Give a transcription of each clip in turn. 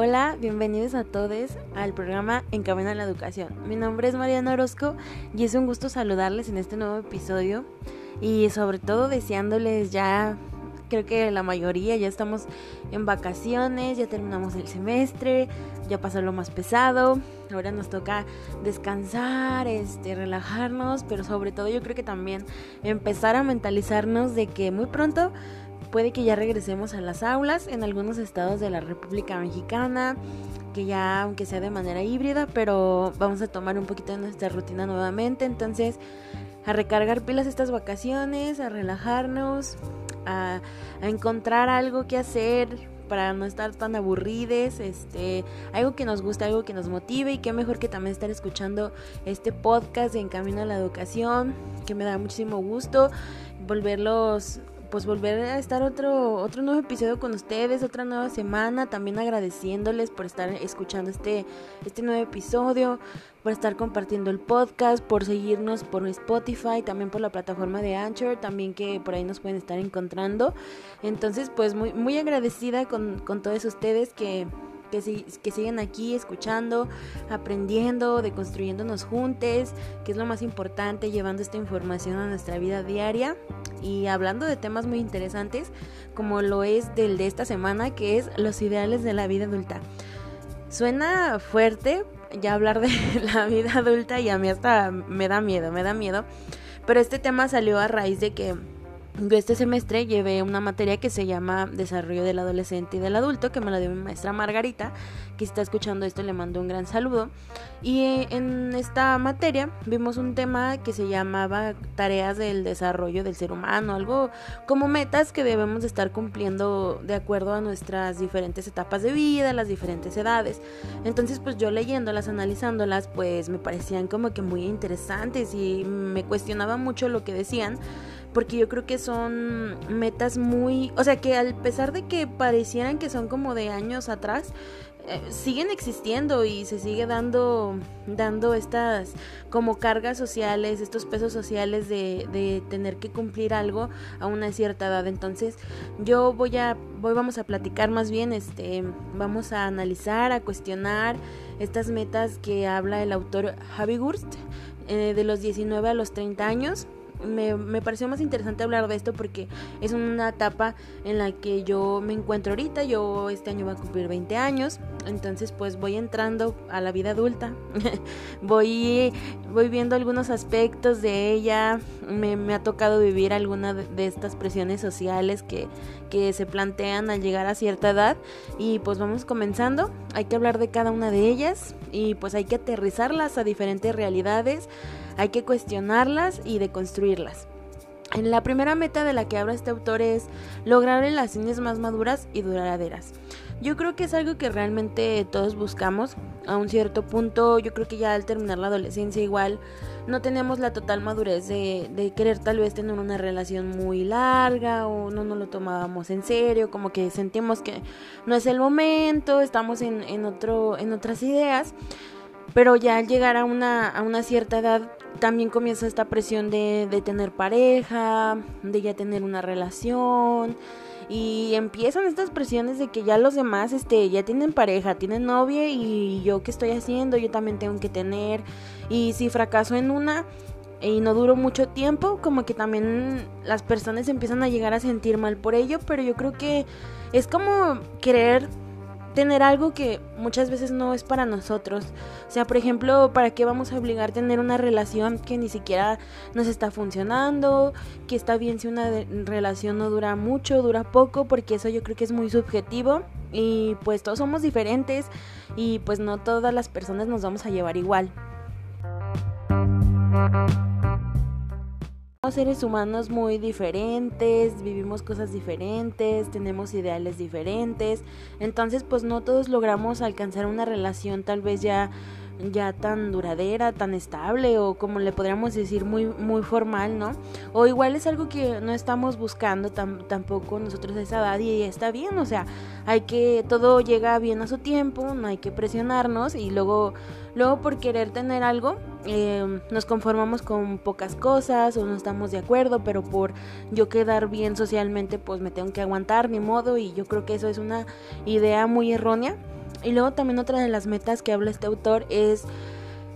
Hola, bienvenidos a todos al programa En Camino a la Educación. Mi nombre es Mariana Orozco y es un gusto saludarles en este nuevo episodio y sobre todo deseándoles ya, creo que la mayoría ya estamos en vacaciones, ya terminamos el semestre, ya pasó lo más pesado, ahora nos toca descansar, este, relajarnos, pero sobre todo yo creo que también empezar a mentalizarnos de que muy pronto puede que ya regresemos a las aulas en algunos estados de la República Mexicana, que ya aunque sea de manera híbrida, pero vamos a tomar un poquito de nuestra rutina nuevamente, entonces a recargar pilas estas vacaciones, a relajarnos, a, encontrar algo que hacer para no estar tan aburrides, este, algo que nos guste, algo que nos motive y qué mejor que también estar escuchando este podcast de En Camino a la Educación, que me da muchísimo gusto volverlos pues volver a estar otro, otro nuevo episodio con ustedes, otra nueva semana, también agradeciéndoles por estar escuchando este, este nuevo episodio, por estar compartiendo el podcast, por seguirnos por Spotify, también por la plataforma de Anchor, también que por ahí nos pueden estar encontrando. Entonces, pues muy, muy agradecida con, con todos ustedes que que, que siguen aquí escuchando, aprendiendo, deconstruyéndonos juntos, que es lo más importante, llevando esta información a nuestra vida diaria y hablando de temas muy interesantes, como lo es del de esta semana, que es los ideales de la vida adulta. Suena fuerte ya hablar de la vida adulta y a mí hasta me da miedo, me da miedo, pero este tema salió a raíz de que yo este semestre llevé una materia que se llama Desarrollo del Adolescente y del Adulto, que me la dio mi maestra Margarita, que está escuchando esto le mando un gran saludo. Y eh, en esta materia vimos un tema que se llamaba Tareas del Desarrollo del Ser Humano, algo como metas que debemos estar cumpliendo de acuerdo a nuestras diferentes etapas de vida, las diferentes edades. Entonces pues yo leyéndolas, analizándolas, pues me parecían como que muy interesantes y me cuestionaba mucho lo que decían porque yo creo que son metas muy, o sea, que al pesar de que parecieran que son como de años atrás, eh, siguen existiendo y se sigue dando dando estas como cargas sociales, estos pesos sociales de, de tener que cumplir algo a una cierta edad. Entonces, yo voy a voy vamos a platicar más bien este vamos a analizar, a cuestionar estas metas que habla el autor Javi Gurst eh, de los 19 a los 30 años me, me, pareció más interesante hablar de esto porque es una etapa en la que yo me encuentro ahorita. Yo este año voy a cumplir 20 años, entonces pues voy entrando a la vida adulta. voy, voy viendo algunos aspectos de ella. Me, ha tocado vivir alguna de, de estas presiones sociales que, que se plantean al llegar a cierta edad. Y pues vamos comenzando. Hay que hablar de cada una de ellas y pues hay que aterrizarlas a diferentes realidades hay que cuestionarlas y deconstruirlas. En la primera meta de la que habla este autor es lograr relaciones más maduras y duraderas. Yo creo que es algo que realmente todos buscamos. A un cierto punto, yo creo que ya al terminar la adolescencia igual no tenemos la total madurez de, querer tal vez tener una relación muy larga o no nos lo tomábamos en serio, como que sentimos que no es el momento, estamos en, en, otro, en otras ideas. Pero ya al llegar a una, a una cierta edad también comienza esta presión de, de tener pareja, de ya tener una relación y empiezan estas presiones de que ya los demás este ya tienen pareja, tienen novia y yo qué estoy haciendo, yo también tengo que tener y si fracaso en una y no duro mucho tiempo, como que también las personas empiezan a llegar a sentir mal por ello, pero yo creo que es como querer tener algo que muchas veces no es para nosotros. O sea, por ejemplo, ¿para qué vamos a obligar a tener una relación que ni siquiera nos está funcionando? Que está bien si una relación no dura mucho, dura poco, porque eso yo creo que es muy subjetivo. Y pues todos somos diferentes y pues no todas las personas nos vamos a llevar igual seres humanos muy diferentes, vivimos cosas diferentes, tenemos ideales diferentes, entonces pues no todos logramos alcanzar una relación tal vez ya ya tan duradera, tan estable o como le podríamos decir muy muy formal, ¿no? O igual es algo que no estamos buscando tampoco nosotros a esa edad y está bien, o sea, hay que todo llega bien a su tiempo, no hay que presionarnos y luego luego por querer tener algo eh, nos conformamos con pocas cosas o no estamos de acuerdo, pero por yo quedar bien socialmente pues me tengo que aguantar ni modo y yo creo que eso es una idea muy errónea Y luego también otra de las metas que habla este autor es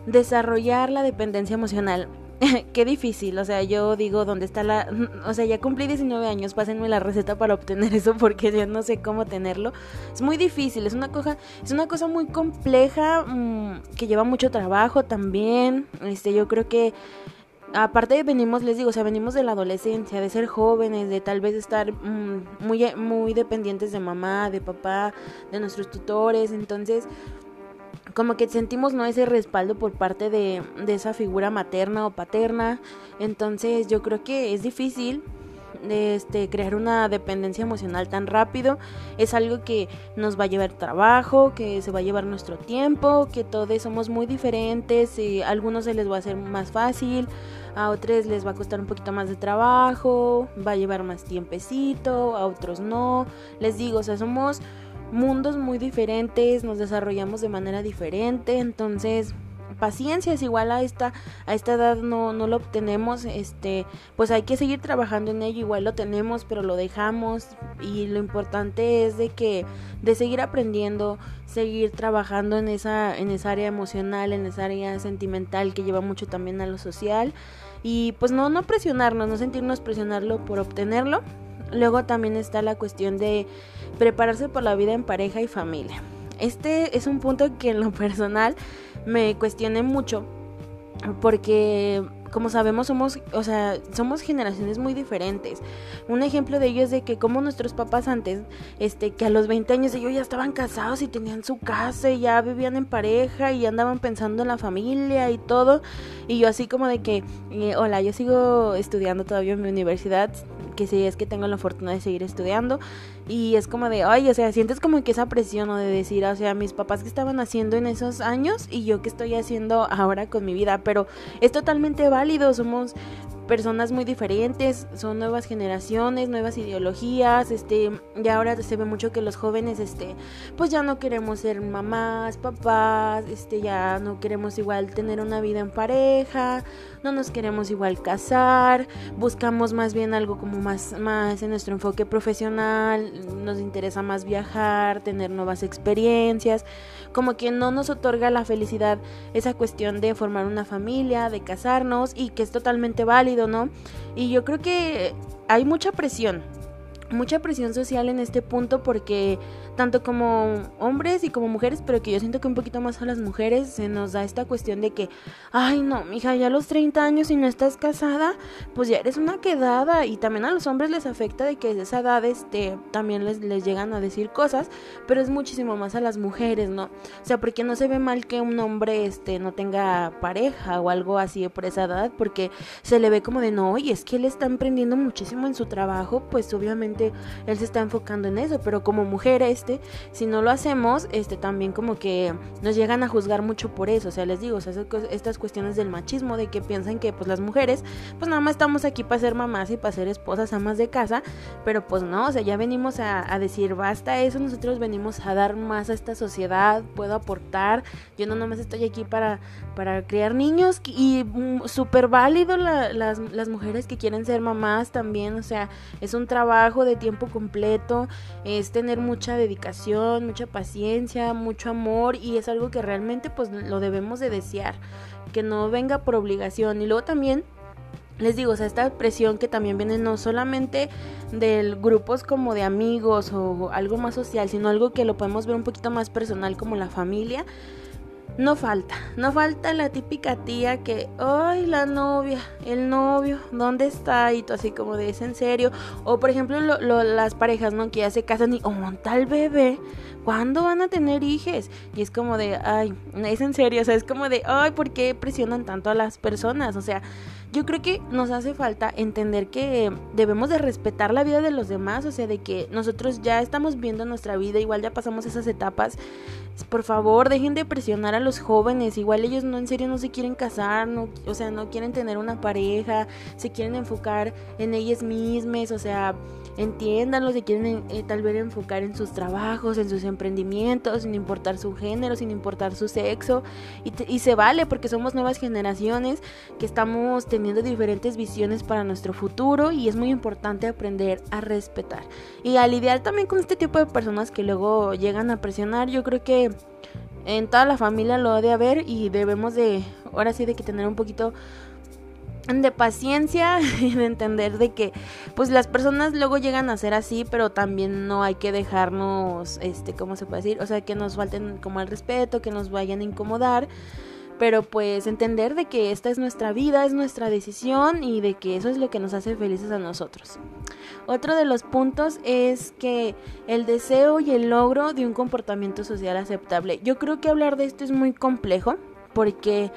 desarrollar la dependencia emocional. Qué difícil, o sea, yo digo, ¿dónde está la...? O sea, ya cumplí 19 años, pásenme la receta para obtener eso porque yo no sé cómo tenerlo. Es muy difícil, es una cosa, es una cosa muy compleja, mmm, que lleva mucho trabajo también. Este, yo creo que aparte venimos, les digo, o sea, venimos de la adolescencia, de ser jóvenes, de tal vez estar mmm, muy, muy dependientes de mamá, de papá, de nuestros tutores, entonces como que sentimos no ese respaldo por parte de, de esa figura materna o paterna, entonces yo creo que es difícil este, crear una dependencia emocional tan rápido. Es algo que nos va a llevar trabajo, que se va a llevar nuestro tiempo, que todos somos muy diferentes. Y a algunos se les va a hacer más fácil, a otros les va a costar un poquito más de trabajo, va a llevar más tiempecito, a otros no. Les digo, o sea, somos mundos muy diferentes, nos desarrollamos de manera diferente, entonces paciencia es igual a esta a esta edad no, no lo obtenemos este pues hay que seguir trabajando en ello igual lo tenemos pero lo dejamos y lo importante es de que de seguir aprendiendo seguir trabajando en esa en esa área emocional en esa área sentimental que lleva mucho también a lo social y pues no no presionarnos no sentirnos presionarlo por obtenerlo luego también está la cuestión de prepararse por la vida en pareja y familia este es un punto que en lo personal me cuestioné mucho porque como sabemos somos, o sea, somos generaciones muy diferentes. Un ejemplo de ello es de que como nuestros papás antes, este, que a los 20 años ellos ya estaban casados y tenían su casa y ya vivían en pareja y andaban pensando en la familia y todo. Y yo así como de que, eh, hola, yo sigo estudiando todavía en mi universidad, que sí es que tengo la fortuna de seguir estudiando y es como de, ay, o sea, sientes como que esa presión o de decir, o sea, mis papás que estaban haciendo en esos años y yo que estoy haciendo ahora con mi vida, pero es totalmente válido, somos personas muy diferentes, son nuevas generaciones, nuevas ideologías, este, y ahora se ve mucho que los jóvenes, este, pues ya no queremos ser mamás, papás, este, ya no queremos igual tener una vida en pareja, no nos queremos igual casar, buscamos más bien algo como más, más en nuestro enfoque profesional, nos interesa más viajar, tener nuevas experiencias, como que no nos otorga la felicidad esa cuestión de formar una familia, de casarnos y que es totalmente válido, ¿no? Y yo creo que hay mucha presión, mucha presión social en este punto porque tanto como hombres y como mujeres, pero que yo siento que un poquito más a las mujeres se nos da esta cuestión de que, ay no, mija, ya a los 30 años y no estás casada, pues ya eres una quedada y también a los hombres les afecta de que esa edad este también les, les llegan a decir cosas, pero es muchísimo más a las mujeres, ¿no? O sea, porque no se ve mal que un hombre este no tenga pareja o algo así por esa edad, porque se le ve como de no, y es que él está emprendiendo muchísimo en su trabajo, pues obviamente él se está enfocando en eso, pero como mujeres este, si no lo hacemos, este también como que nos llegan a juzgar mucho por eso, o sea, les digo, o sea, estas cuestiones del machismo, de que piensan que pues las mujeres, pues nada más estamos aquí para ser mamás y para ser esposas, amas de casa, pero pues no, o sea, ya venimos a, decir, basta eso, nosotros venimos a dar más a esta sociedad, puedo aportar, yo no nomás estoy aquí para, para criar niños y mm, súper válido la, las, las mujeres que quieren ser mamás también, o sea, es un trabajo de tiempo completo, es tener mucha dedicación mucha paciencia, mucho amor y es algo que realmente pues lo debemos de desear, que no venga por obligación. Y luego también les digo, o sea, esta presión que también viene no solamente de grupos como de amigos o algo más social, sino algo que lo podemos ver un poquito más personal como la familia no falta, no falta la típica tía que, ay, la novia, el novio, ¿dónde está? Y tú así como de, ¿es en serio? O por ejemplo, las parejas, ¿no? Que ya se casan y, oh, tal bebé, ¿cuándo van a tener hijos? Y es como de, ay, es en serio, o sea, es como de, ay, ¿por qué presionan tanto a las personas? O sea, yo creo que nos hace falta entender que debemos de respetar la vida de los demás, o sea, de que nosotros ya estamos viendo nuestra vida, igual ya pasamos esas etapas. Por favor, dejen de presionar a los jóvenes, igual ellos no en serio no se quieren casar, no, o sea, no quieren tener una pareja, se quieren enfocar en ellas mismas, o sea, entiéndanlo, se quieren eh, tal vez enfocar en sus trabajos, en sus emprendimientos, sin importar su género, sin importar su sexo, y, se vale porque somos nuevas generaciones que estamos teniendo diferentes visiones para nuestro futuro y es muy importante aprender a respetar. Y a lidiar también con este tipo de personas que luego llegan a presionar, yo creo que en toda la familia lo ha de haber y debemos de, ahora sí, de que tener un poquito de paciencia y de entender de que pues las personas luego llegan a ser así pero también no hay que dejarnos este cómo se puede decir o sea que nos falten como el respeto que nos vayan a incomodar pero pues entender de que esta es nuestra vida, es nuestra decisión y de que eso es lo que nos hace felices a nosotros. Otro de los puntos es que el deseo y el logro de un comportamiento social aceptable. Yo creo que hablar de esto es muy complejo porque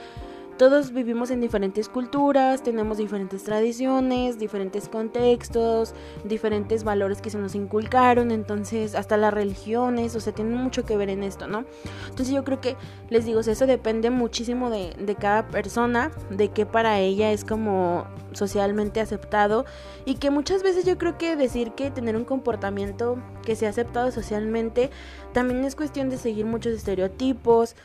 todos vivimos en diferentes culturas, tenemos diferentes tradiciones, diferentes contextos, diferentes valores que se nos inculcaron, entonces hasta las religiones, o sea, tienen mucho que ver en esto, ¿no? Entonces yo creo que, les digo, eso depende muchísimo de, cada persona, de qué para ella es como socialmente aceptado y que muchas veces yo creo que decir que tener un comportamiento que sea aceptado socialmente también es cuestión de seguir muchos estereotipos,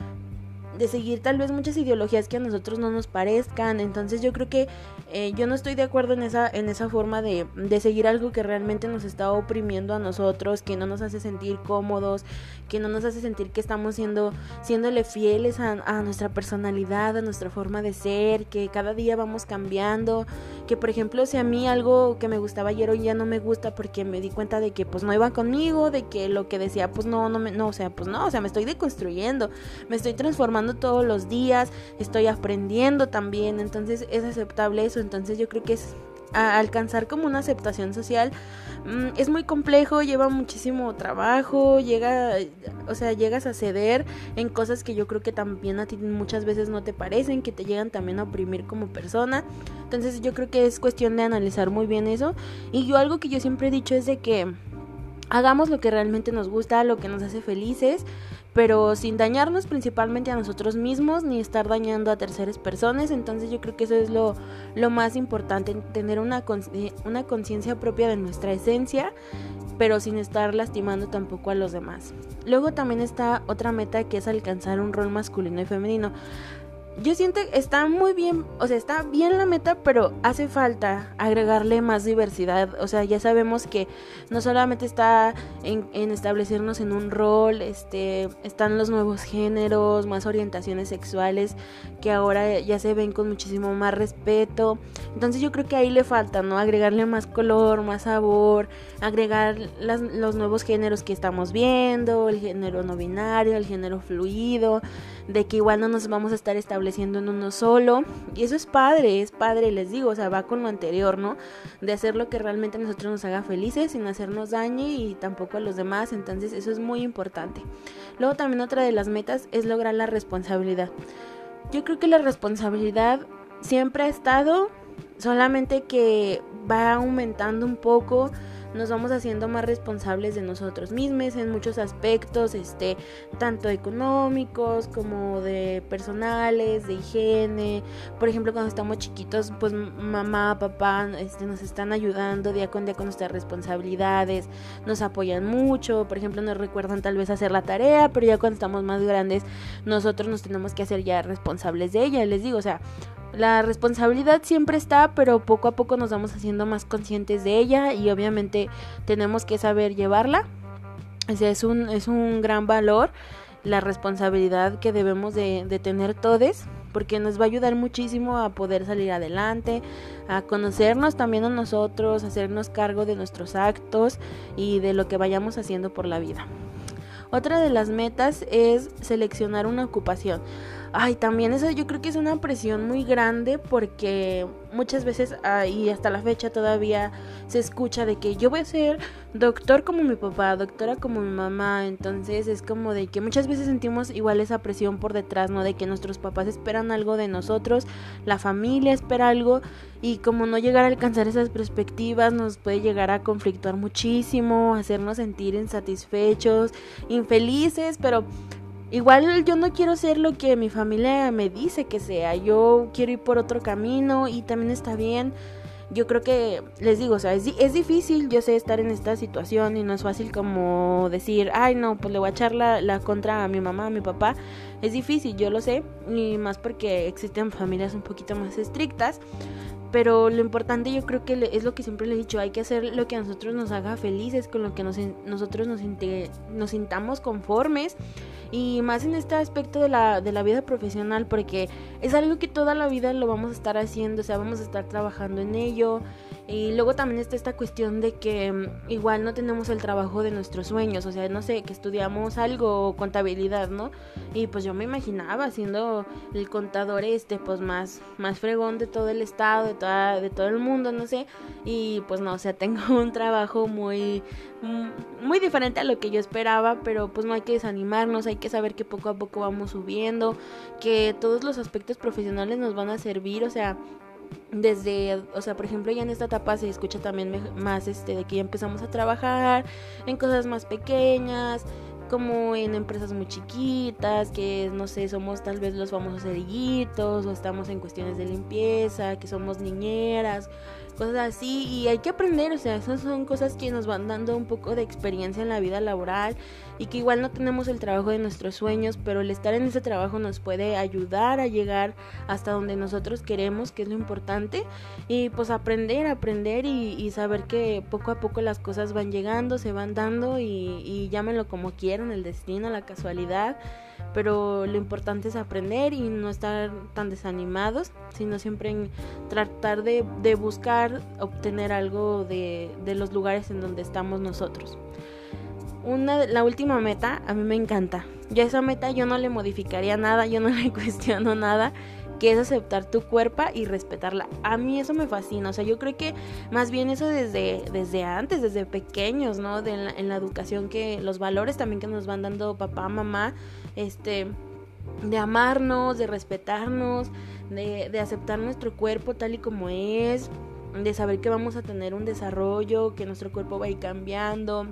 de seguir tal vez muchas ideologías que a nosotros no nos parezcan. Entonces yo creo que eh, yo no estoy de acuerdo en esa, en esa forma de, de, seguir algo que realmente nos está oprimiendo a nosotros, que no nos hace sentir cómodos, que no nos hace sentir que estamos siendo, siéndole fieles a, a nuestra personalidad, a nuestra forma de ser, que cada día vamos cambiando, que por ejemplo si a mí algo que me gustaba ayer hoy ya no me gusta porque me di cuenta de que pues no iba conmigo, de que lo que decía pues no, no, me, no, o sea, pues no, o sea, me estoy deconstruyendo, me estoy transformando todos los días, estoy aprendiendo también, entonces es aceptable eso entonces yo creo que es alcanzar como una aceptación social mm, es muy complejo, lleva muchísimo trabajo, llega, o sea, llegas a ceder en cosas que yo creo que también a ti muchas veces no te parecen, que te llegan también a oprimir como persona. Entonces yo creo que es cuestión de analizar muy bien eso. Y yo algo que yo siempre he dicho es de que hagamos lo que realmente nos gusta, lo que nos hace felices pero sin dañarnos principalmente a nosotros mismos ni estar dañando a terceras personas. Entonces yo creo que eso es lo, lo más importante, tener una, una conciencia propia de nuestra esencia, pero sin estar lastimando tampoco a los demás. Luego también está otra meta que es alcanzar un rol masculino y femenino yo siento que está muy bien, o sea, está bien la meta, pero hace falta agregarle más diversidad. O sea, ya sabemos que no solamente está en, establecernos en un rol, este, están los nuevos géneros, más orientaciones sexuales que ahora ya se ven con muchísimo más respeto. Entonces yo creo que ahí le falta, ¿no? Agregarle más color, más sabor, agregar los nuevos géneros que estamos viendo, el género no binario, el género fluido, de que igual no nos vamos a estar estableciendo en uno solo. Y eso es padre, es padre, les digo, o sea, va con lo anterior, ¿no? De hacer lo que realmente a nosotros nos haga felices sin hacernos daño y tampoco a los demás. Entonces eso es muy importante. Luego también otra de las metas es lograr la responsabilidad. Yo creo que la responsabilidad siempre ha estado, solamente que va aumentando un poco nos vamos haciendo más responsables de nosotros mismos en muchos aspectos, este, tanto económicos como de personales, de higiene. Por ejemplo, cuando estamos chiquitos, pues mamá, papá, este, nos están ayudando día con día con nuestras responsabilidades, nos apoyan mucho, por ejemplo, nos recuerdan tal vez hacer la tarea, pero ya cuando estamos más grandes, nosotros nos tenemos que hacer ya responsables de ella. Les digo, o sea, la responsabilidad siempre está, pero poco a poco nos vamos haciendo más conscientes de ella y obviamente tenemos que saber llevarla. es un, es un gran valor la responsabilidad que debemos de, de tener todos porque nos va a ayudar muchísimo a poder salir adelante, a conocernos también a nosotros, hacernos cargo de nuestros actos y de lo que vayamos haciendo por la vida. Otra de las metas es seleccionar una ocupación. Ay, también eso yo creo que es una presión muy grande porque muchas veces ah, y hasta la fecha todavía se escucha de que yo voy a ser doctor como mi papá, doctora como mi mamá, entonces es como de que muchas veces sentimos igual esa presión por detrás, ¿no? De que nuestros papás esperan algo de nosotros, la familia espera algo y como no llegar a alcanzar esas perspectivas nos puede llegar a conflictuar muchísimo, hacernos sentir insatisfechos, infelices, pero Igual yo no quiero ser lo que mi familia me dice que sea, yo quiero ir por otro camino y también está bien. yo creo que, les digo, o sea, es, es, difícil, yo sé, estar en esta situación y no es fácil como decir, ay, no, pues le voy a echar la, la contra a mi mamá, a mi papá. Es difícil, yo lo sé, y más porque existen familias un poquito más estrictas. Pero lo importante yo creo que es lo que siempre le he dicho, hay que hacer lo que a nosotros nos haga felices, con lo que nosotros nos, nos sintamos conformes y más en este aspecto de la, de la vida profesional porque es algo que toda la vida lo vamos a estar haciendo, o sea, vamos a estar trabajando en ello y luego también está esta cuestión de que mm, igual no tenemos el trabajo de nuestros sueños, o sea, no sé, que estudiamos algo, contabilidad, ¿no? Y pues yo me imaginaba siendo el contador este, pues más, más fregón de todo el estado, de, de todo el mundo, no sé. Y pues no, o sea, tengo un trabajo muy, mm, muy diferente a lo que yo esperaba, pero pues no hay que desanimarnos, hay que saber que poco a poco vamos subiendo, que todos los aspectos profesionales nos van a servir, o sea, desde, o sea, por ejemplo, ya en esta etapa se escucha también más este de que ya empezamos a trabajar en cosas más pequeñas, como en empresas muy chiquitas, que no sé, somos tal vez los famosos cerillitos o estamos en cuestiones de limpieza, que somos niñeras cosas así y hay que aprender, o sea, esas son cosas que nos van dando un poco de experiencia en la vida laboral y que igual no tenemos el trabajo de nuestros sueños, pero el estar en ese trabajo nos puede ayudar a llegar hasta donde nosotros queremos, que es lo importante, y pues aprender, aprender y, saber que poco a poco las cosas van llegando, se van dando y, y llámenlo como quieran, el destino, la casualidad pero lo importante es aprender y no estar tan desanimados, sino siempre tratar de, buscar obtener algo de, los lugares en donde estamos nosotros. Una, la última meta a mí me encanta. Ya esa meta yo no le modificaría nada, yo no le cuestiono nada que es aceptar tu cuerpo y respetarla. A mí eso me fascina, o sea, yo creo que más bien eso desde, desde antes, desde pequeños, ¿no? De en, la, educación que los valores también que nos van dando papá, mamá, este, de amarnos, de respetarnos, de, de aceptar nuestro cuerpo tal y como es, de saber que vamos a tener un desarrollo, que nuestro cuerpo va a ir cambiando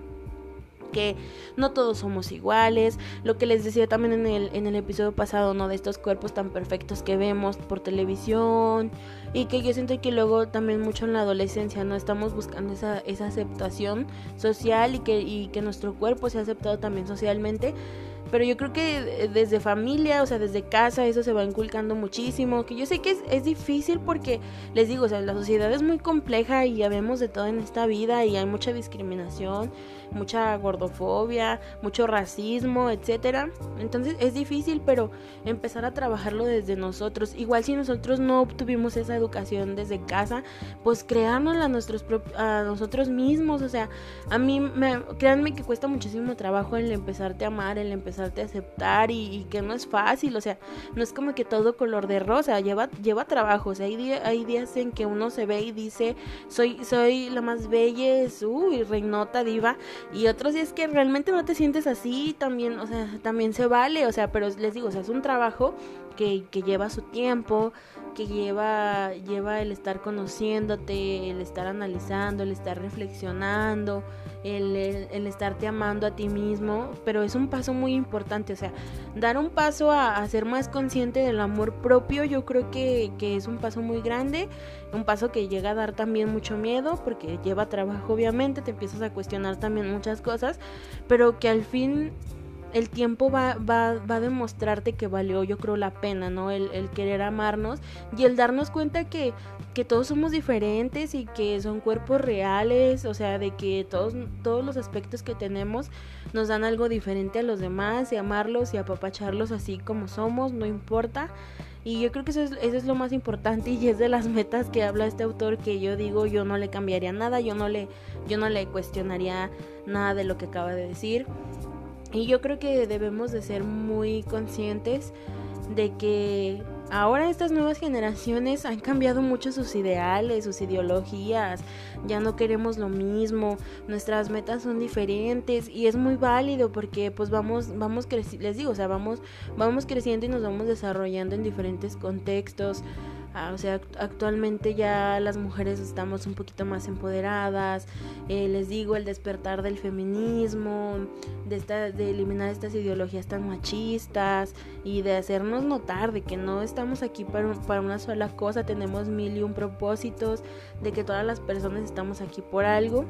que no todos somos iguales, lo que les decía también en el, en el episodio pasado, ¿no? De estos cuerpos tan perfectos que vemos por televisión y que yo siento que luego también mucho en la adolescencia, ¿no? Estamos buscando esa, esa aceptación social y que, y que nuestro cuerpo sea aceptado también socialmente pero yo creo que desde familia, o sea, desde casa, eso se va inculcando muchísimo. Que yo sé que es, es difícil porque, les digo, o sea, la sociedad es muy compleja y ya vemos de todo en esta vida y hay mucha discriminación, mucha gordofobia, mucho racismo, etcétera. Entonces es difícil, pero empezar a trabajarlo desde nosotros. Igual si nosotros no obtuvimos esa educación desde casa, pues creárnosla a, nuestros a nosotros mismos. O sea, a mí, me, créanme que cuesta muchísimo trabajo el empezarte a amar, el empezar a aceptar y, que no es fácil, o sea, no es como que todo color de rosa, lleva, lleva trabajo, o sea, hay, hay días en que uno se ve y dice, soy, soy la más bella, uy, reinota, diva, y otros días que realmente no te sientes así, también, o sea, también se vale, o sea, pero les digo, es un trabajo que, que lleva su tiempo, que lleva, lleva el estar conociéndote, el estar analizando, el estar reflexionando, el, el, estarte amando a ti mismo, pero es un paso muy importante, o sea, dar un paso a, ser más consciente del amor propio, yo creo que, que es un paso muy grande, un paso que llega a dar también mucho miedo, porque lleva trabajo obviamente, te empiezas a cuestionar también muchas cosas, pero que al fin el tiempo va, va, va, a demostrarte que valió, yo creo, la pena, ¿no? El, el querer amarnos y el darnos cuenta que, que, todos somos diferentes y que son cuerpos reales, o sea, de que todos, todos los aspectos que tenemos nos dan algo diferente a los demás y amarlos y apapacharlos así como somos, no importa. Y yo creo que eso es, eso es lo más importante y es de las metas que habla este autor que yo digo, yo no le cambiaría nada, yo no le, yo no le cuestionaría nada de lo que acaba de decir. Y yo creo que debemos de ser muy conscientes de que ahora estas nuevas generaciones han cambiado mucho sus ideales, sus ideologías, ya no queremos lo mismo, nuestras metas son diferentes y es muy válido porque pues vamos vamos les digo, o sea, vamos vamos creciendo y nos vamos desarrollando en diferentes contextos. Ah, o sea, actualmente ya las mujeres estamos un poquito más empoderadas. Eh, les digo, el despertar del feminismo, de, esta, de eliminar estas ideologías tan machistas y de hacernos notar de que no estamos aquí para, para una sola cosa, tenemos mil y un propósitos, de que todas las personas estamos aquí por algo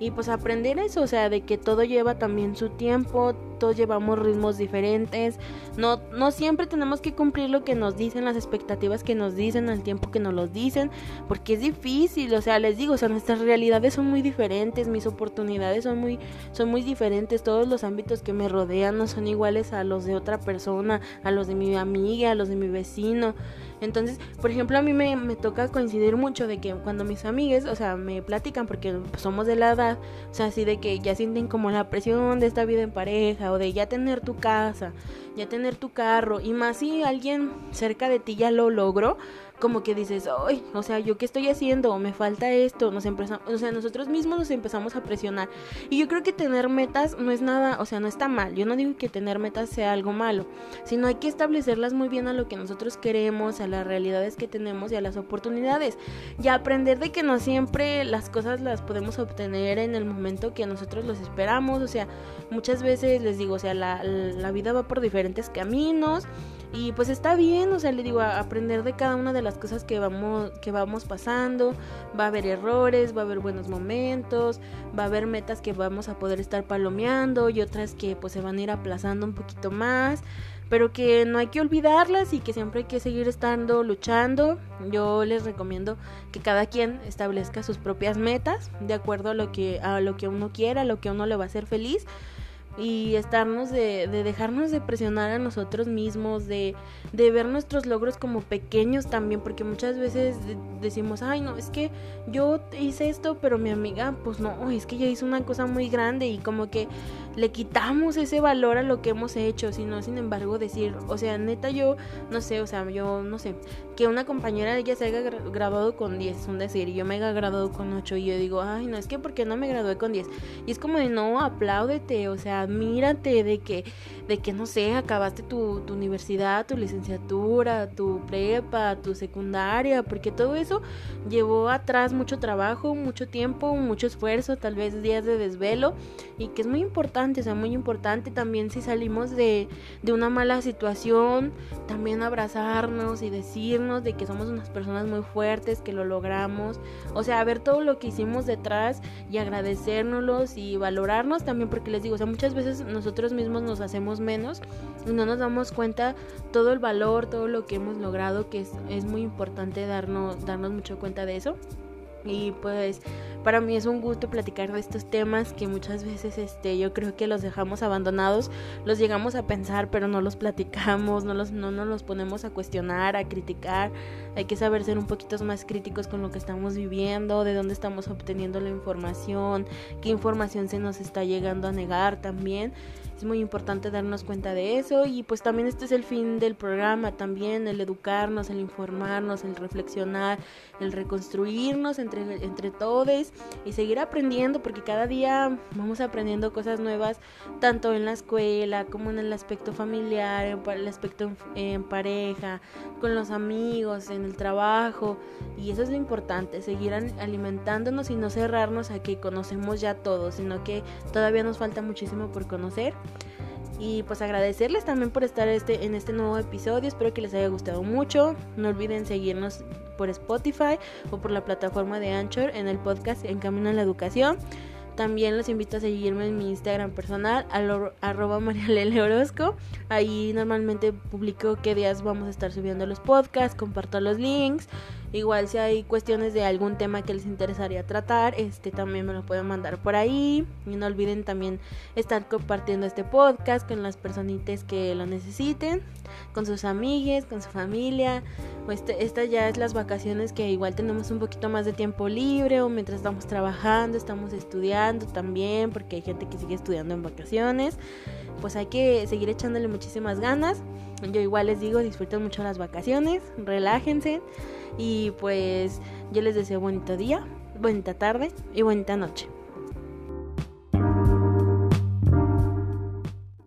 y pues aprender eso, o sea, de que todo lleva también su tiempo, todos llevamos ritmos diferentes, no, no siempre tenemos que cumplir lo que nos dicen, las expectativas que nos dicen, el tiempo que nos los dicen, porque es difícil, o sea, les digo, o sea, nuestras realidades son muy diferentes, mis oportunidades son muy, son muy diferentes, todos los ámbitos que me rodean no son iguales a los de otra persona, a los de mi amiga, a los de mi vecino. Entonces, por ejemplo, a mí me, me toca coincidir mucho de que cuando mis amigas, o sea, me platican porque somos de la edad, o sea, así de que ya sienten como la presión de esta vida en pareja o de ya tener tu casa, ya tener tu carro y más si alguien cerca de ti ya lo logró, como que dices, ay, o sea, ¿yo qué estoy haciendo? Me falta esto, nos empezamos, o sea, nosotros mismos nos empezamos a presionar. Y yo creo que tener metas no es nada, o sea, no está mal. Yo no digo que tener metas sea algo malo, sino hay que establecerlas muy bien a lo que nosotros queremos, a las realidades que tenemos y a las oportunidades. Y aprender de que no siempre las cosas las podemos obtener en el momento que nosotros los esperamos. O sea, muchas veces les digo, o sea, la, la vida va por diferentes caminos y pues está bien, o sea, le digo, a aprender de cada una de las cosas que vamos, que vamos pasando, va a haber errores, va a haber buenos momentos, va a haber metas que vamos a poder estar palomeando y otras que pues se van a ir aplazando un poquito más, pero que no hay que olvidarlas y que siempre hay que seguir estando luchando. Yo les recomiendo que cada quien establezca sus propias metas de acuerdo a lo que a lo que uno quiera, a lo que uno le va a hacer feliz y estarnos de, de, dejarnos de presionar a nosotros mismos, de, de, ver nuestros logros como pequeños también, porque muchas veces decimos, ay no, es que yo hice esto, pero mi amiga, pues no, es que ella hizo una cosa muy grande y como que le quitamos ese valor a lo que hemos hecho, sino sin embargo decir, o sea, neta yo, no sé, o sea, yo no sé, que una compañera de ella se haya graduado con 10, es un decir, y yo me haya graduado con 8 y yo digo, ay, no, es que porque no me gradué con 10. Y es como de, no, apláudete, o sea, admírate de que, de que no sé, acabaste tu, tu universidad, tu licenciatura, tu prepa, tu secundaria, porque todo eso llevó atrás mucho trabajo, mucho tiempo, mucho esfuerzo, tal vez días de desvelo, y que es muy importante, o sea, muy importante también si salimos de, de una mala situación, también abrazarnos y decirnos, de que somos unas personas muy fuertes, que lo logramos. O sea, ver todo lo que hicimos detrás y agradecérnoslos y valorarnos también, porque les digo, o sea, muchas veces nosotros mismos nos hacemos menos y no nos damos cuenta todo el valor, todo lo que hemos logrado, que es, es muy importante darnos, darnos mucho cuenta de eso. Y pues para mí es un gusto platicar de estos temas que muchas veces este yo creo que los dejamos abandonados, los llegamos a pensar, pero no los platicamos, no los no nos los ponemos a cuestionar, a criticar. Hay que saber ser un poquito más críticos con lo que estamos viviendo, de dónde estamos obteniendo la información, qué información se nos está llegando a negar también es muy importante darnos cuenta de eso y pues también este es el fin del programa también, el educarnos, el informarnos, el reflexionar, el reconstruirnos entre, entre todos y seguir aprendiendo porque cada día vamos aprendiendo cosas nuevas tanto en la escuela como en el aspecto familiar, en el aspecto en, pareja, con los amigos, en el trabajo y eso es lo importante, seguir alimentándonos y no cerrarnos a que conocemos ya todo, sino que todavía nos falta muchísimo por conocer y pues agradecerles también por estar este, en este nuevo episodio. Espero que les haya gustado mucho. No olviden seguirnos por Spotify o por la plataforma de Anchor en el podcast En Camino a la Educación. También los invito a seguirme en mi Instagram personal, arroba Orozco. Ahí normalmente publico qué días vamos a estar subiendo los podcasts, comparto los links. Igual si hay cuestiones de algún tema que les interesaría tratar, este también me lo pueden mandar por ahí. Y no olviden también estar compartiendo este podcast con las personitas que lo necesiten, con sus amigues, con su familia. O este, estas ya es las vacaciones que igual tenemos un poquito más de tiempo libre o mientras estamos trabajando, estamos estudiando también, porque hay gente que sigue estudiando en vacaciones. Pues hay que seguir echándole muchísimas ganas. Yo igual les digo, disfruten mucho las vacaciones, relájense y pues yo les deseo bonito día, bonita tarde y bonita noche.